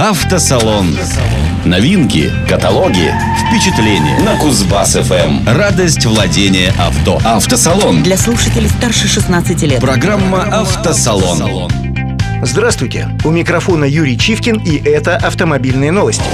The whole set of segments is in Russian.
Автосалон. Новинки, каталоги, впечатления на Кузбасс ФМ. Радость владения авто. Автосалон. Для слушателей старше 16 лет. Программа Автосалон. Здравствуйте! У микрофона Юрий Чивкин и это автомобильные новости.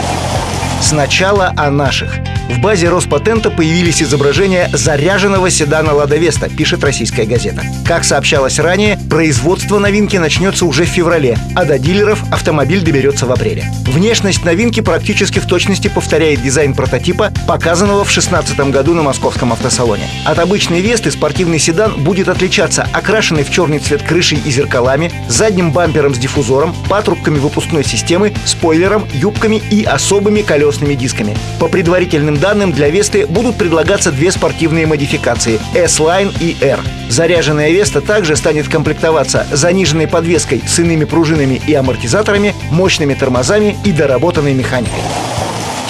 Сначала о наших. В базе Роспатента появились изображения заряженного седана «Лада Веста», пишет российская газета. Как сообщалось ранее, производство новинки начнется уже в феврале, а до дилеров автомобиль доберется в апреле. Внешность новинки практически в точности повторяет дизайн прототипа, показанного в 2016 году на московском автосалоне. От обычной Весты спортивный седан будет отличаться окрашенный в черный цвет крышей и зеркалами, задним бампером с диффузором, патрубками выпускной системы, спойлером, юбками и особыми колесными дисками. По предварительным данным, для Весты будут предлагаться две спортивные модификации – S-Line и R. Заряженная Веста также станет комплектоваться заниженной подвеской с иными пружинами и амортизаторами, мощными тормозами и доработанной механикой.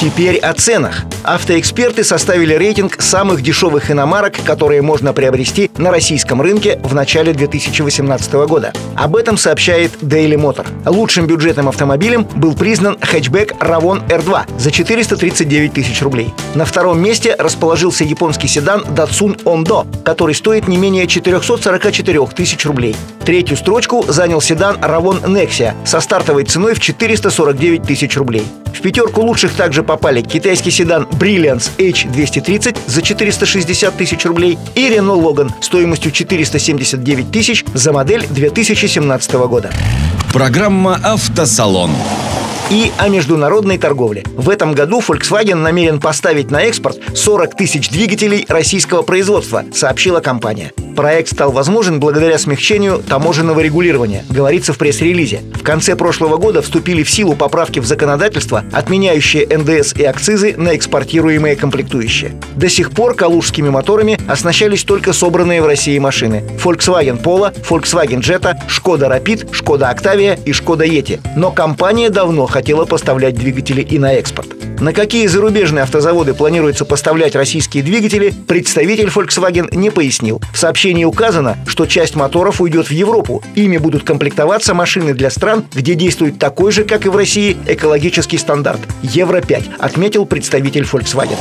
Теперь о ценах. Автоэксперты составили рейтинг самых дешевых иномарок, которые можно приобрести на российском рынке в начале 2018 года. Об этом сообщает Daily Motor. Лучшим бюджетным автомобилем был признан хэтчбэк Ravon R2 за 439 тысяч рублей. На втором месте расположился японский седан Datsun Ondo, который стоит не менее 444 тысяч рублей. Третью строчку занял седан Ravon Nexia со стартовой ценой в 449 тысяч рублей. В пятерку лучших также попали китайский седан Brilliance H230 за 460 тысяч рублей и Renault Logan стоимостью 479 тысяч за модель 2017 года. Программа Автосалон и о международной торговле. В этом году Volkswagen намерен поставить на экспорт 40 тысяч двигателей российского производства, сообщила компания. Проект стал возможен благодаря смягчению таможенного регулирования, говорится в пресс-релизе. В конце прошлого года вступили в силу поправки в законодательство, отменяющие НДС и акцизы на экспортируемые комплектующие. До сих пор калужскими моторами оснащались только собранные в России машины. Volkswagen Polo, Volkswagen Jetta, Skoda Rapid, Skoda Octavia и Skoda Yeti. Но компания давно хотела поставлять двигатели и на экспорт. На какие зарубежные автозаводы планируется поставлять российские двигатели, представитель Volkswagen не пояснил. В сообщении указано, что часть моторов уйдет в Европу. Ими будут комплектоваться машины для стран, где действует такой же, как и в России, экологический стандарт – Евро-5, отметил представитель Volkswagen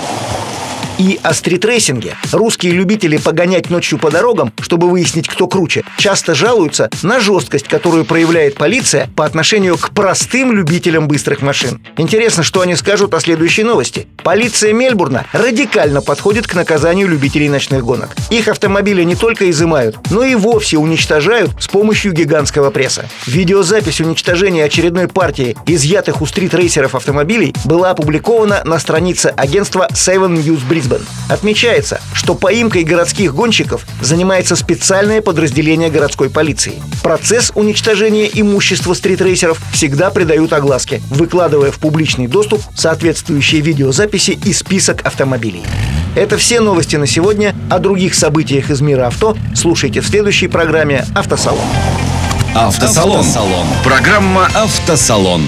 и о стритрейсинге. Русские любители погонять ночью по дорогам, чтобы выяснить, кто круче, часто жалуются на жесткость, которую проявляет полиция по отношению к простым любителям быстрых машин. Интересно, что они скажут о следующей новости. Полиция Мельбурна радикально подходит к наказанию любителей ночных гонок. Их автомобили не только изымают, но и вовсе уничтожают с помощью гигантского пресса. Видеозапись уничтожения очередной партии изъятых у стритрейсеров автомобилей была опубликована на странице агентства Seven News Brisbane. Брисбен. Отмечается, что поимкой городских гонщиков занимается специальное подразделение городской полиции. Процесс уничтожения имущества стритрейсеров всегда придают огласке, выкладывая в публичный доступ соответствующие видеозаписи и список автомобилей. Это все новости на сегодня. О других событиях из мира авто слушайте в следующей программе «Автосалон». Автосалон. Автосалон. Программа «Автосалон».